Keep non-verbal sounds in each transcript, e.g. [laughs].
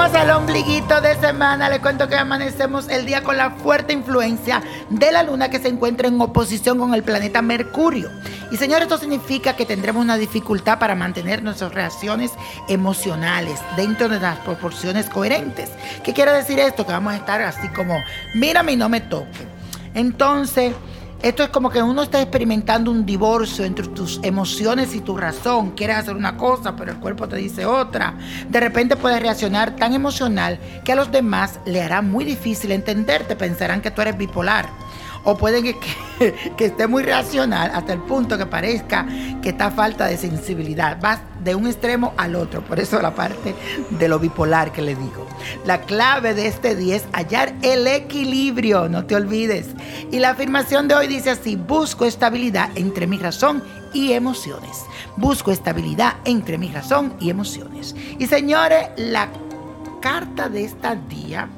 Hola, ombliguito de semana. Les cuento que amanecemos el día con la fuerte influencia de la luna que se encuentra en oposición con el planeta Mercurio. Y señores, esto significa que tendremos una dificultad para mantener nuestras reacciones emocionales dentro de las proporciones coherentes. ¿Qué quiere decir esto? Que vamos a estar así como, mírame y no me toque. Entonces, esto es como que uno está experimentando un divorcio entre tus emociones y tu razón. Quieres hacer una cosa, pero el cuerpo te dice otra. De repente puedes reaccionar tan emocional que a los demás le hará muy difícil entenderte. Pensarán que tú eres bipolar o puede que, [laughs] que, esté muy racional hasta el punto que parezca que está falta de sensibilidad. Vas de un extremo al otro, por eso la parte de lo bipolar que le digo. La clave de este día es hallar el equilibrio, no te olvides. Y la afirmación de hoy dice así, busco estabilidad entre mi razón y emociones. Busco estabilidad entre mi razón y emociones. Y señores, la carta de este día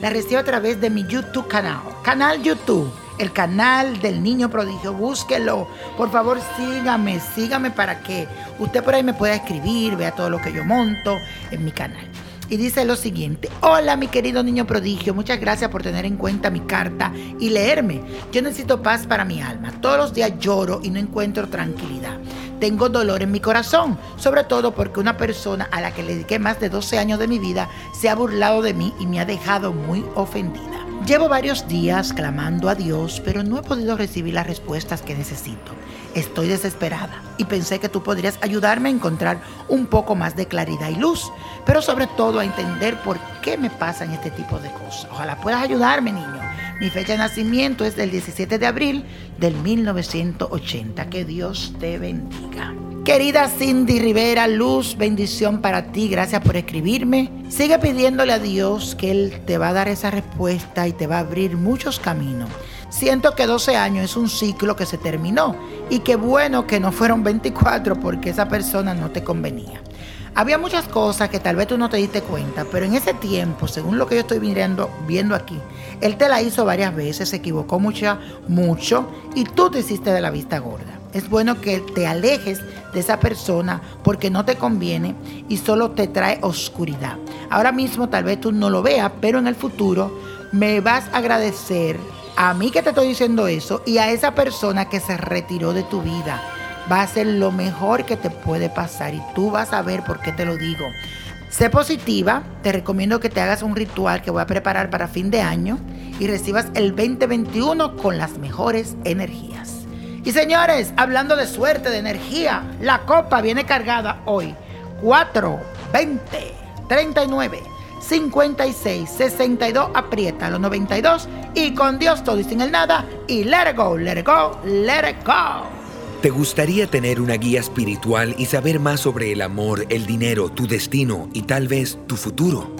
la recibo a través de mi YouTube canal, canal YouTube el canal del niño prodigio, búsquelo. Por favor, sígame, sígame para que usted por ahí me pueda escribir, vea todo lo que yo monto en mi canal. Y dice lo siguiente, hola mi querido niño prodigio, muchas gracias por tener en cuenta mi carta y leerme. Yo necesito paz para mi alma. Todos los días lloro y no encuentro tranquilidad. Tengo dolor en mi corazón, sobre todo porque una persona a la que le dediqué más de 12 años de mi vida se ha burlado de mí y me ha dejado muy ofendida. Llevo varios días clamando a Dios, pero no he podido recibir las respuestas que necesito. Estoy desesperada y pensé que tú podrías ayudarme a encontrar un poco más de claridad y luz, pero sobre todo a entender por qué me pasan este tipo de cosas. Ojalá puedas ayudarme, niño. Mi fecha de nacimiento es del 17 de abril del 1980. Que Dios te bendiga. Querida Cindy Rivera, luz, bendición para ti, gracias por escribirme. Sigue pidiéndole a Dios que Él te va a dar esa respuesta y te va a abrir muchos caminos. Siento que 12 años es un ciclo que se terminó y qué bueno que no fueron 24 porque esa persona no te convenía. Había muchas cosas que tal vez tú no te diste cuenta, pero en ese tiempo, según lo que yo estoy viendo, viendo aquí, él te la hizo varias veces, se equivocó mucho, mucho y tú te hiciste de la vista gorda. Es bueno que te alejes de esa persona porque no te conviene y solo te trae oscuridad. Ahora mismo tal vez tú no lo veas, pero en el futuro me vas a agradecer a mí que te estoy diciendo eso y a esa persona que se retiró de tu vida. Va a ser lo mejor que te puede pasar y tú vas a ver por qué te lo digo. Sé positiva, te recomiendo que te hagas un ritual que voy a preparar para fin de año y recibas el 2021 con las mejores energías. Y señores, hablando de suerte, de energía, la copa viene cargada hoy. 4, 20, 39, 56, 62, aprieta los 92 y con Dios todo y sin el nada y let it go, let it go, let it go. ¿Te gustaría tener una guía espiritual y saber más sobre el amor, el dinero, tu destino y tal vez tu futuro?